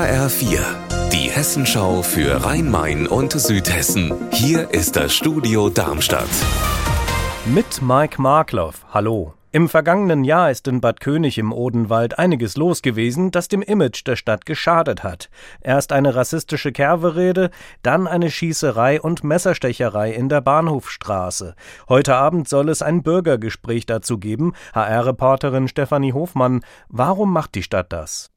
HR4, die Hessenschau für Rhein-Main und Südhessen. Hier ist das Studio Darmstadt. Mit Mike Markloff. Hallo. Im vergangenen Jahr ist in Bad König im Odenwald einiges los gewesen, das dem Image der Stadt geschadet hat. Erst eine rassistische Kerberede, dann eine Schießerei und Messerstecherei in der Bahnhofstraße. Heute Abend soll es ein Bürgergespräch dazu geben. HR-Reporterin Stefanie Hofmann, warum macht die Stadt das?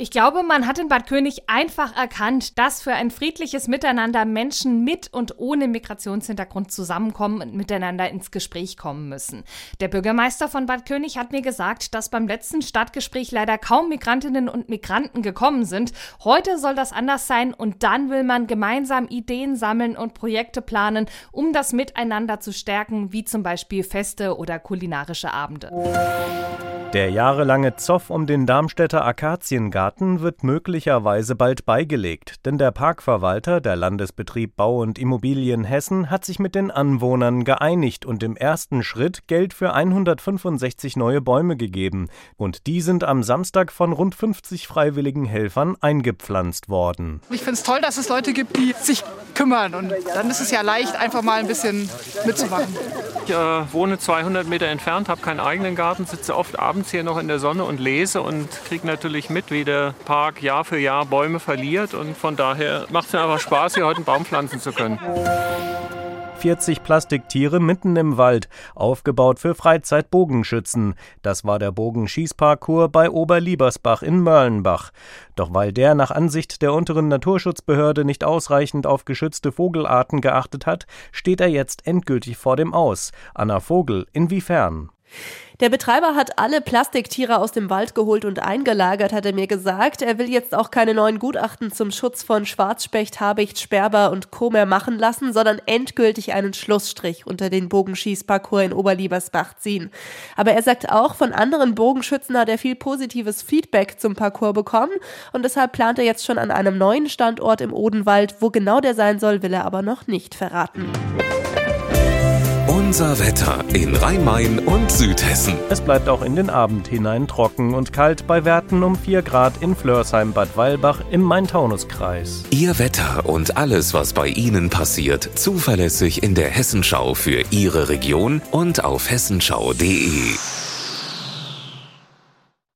Ich glaube, man hat in Bad König einfach erkannt, dass für ein friedliches Miteinander Menschen mit und ohne Migrationshintergrund zusammenkommen und miteinander ins Gespräch kommen müssen. Der Bürgermeister von Bad König hat mir gesagt, dass beim letzten Stadtgespräch leider kaum Migrantinnen und Migranten gekommen sind. Heute soll das anders sein und dann will man gemeinsam Ideen sammeln und Projekte planen, um das Miteinander zu stärken, wie zum Beispiel Feste oder kulinarische Abende. Der jahrelange Zoff um den Darmstädter Akaziengarten wird möglicherweise bald beigelegt, denn der Parkverwalter, der Landesbetrieb Bau und Immobilien Hessen, hat sich mit den Anwohnern geeinigt und im ersten Schritt Geld für 165 neue Bäume gegeben. Und die sind am Samstag von rund 50 freiwilligen Helfern eingepflanzt worden. Ich finde es toll, dass es Leute gibt, die sich kümmern. Und dann ist es ja leicht, einfach mal ein bisschen mitzumachen. Ich äh, wohne 200 Meter entfernt, habe keinen eigenen Garten, sitze oft abends hier noch in der Sonne und lese und kriege natürlich mit, wie der Park Jahr für Jahr Bäume verliert. Und von daher macht es mir einfach Spaß, hier heute einen Baum pflanzen zu können. 40 Plastiktiere mitten im Wald, aufgebaut für Freizeitbogenschützen. Das war der Bogenschießparcours bei Oberliebersbach in Mörlenbach. Doch weil der nach Ansicht der unteren Naturschutzbehörde nicht ausreichend auf geschützte Vogelarten geachtet hat, steht er jetzt endgültig vor dem Aus. Anna Vogel, inwiefern? Der Betreiber hat alle Plastiktiere aus dem Wald geholt und eingelagert, hat er mir gesagt. Er will jetzt auch keine neuen Gutachten zum Schutz von Schwarzspecht, Habicht, Sperber und Co. mehr machen lassen, sondern endgültig einen Schlussstrich unter den Bogenschießparcours in Oberliebersbach ziehen. Aber er sagt auch, von anderen Bogenschützen hat er viel positives Feedback zum Parcours bekommen und deshalb plant er jetzt schon an einem neuen Standort im Odenwald. Wo genau der sein soll, will er aber noch nicht verraten. Unser Wetter in Rhein-Main und Südhessen. Es bleibt auch in den Abend hinein trocken und kalt bei Werten um 4 Grad in Flörsheim-Bad Weilbach im Main-Taunus-Kreis. Ihr Wetter und alles, was bei Ihnen passiert, zuverlässig in der Hessenschau für Ihre Region und auf hessenschau.de.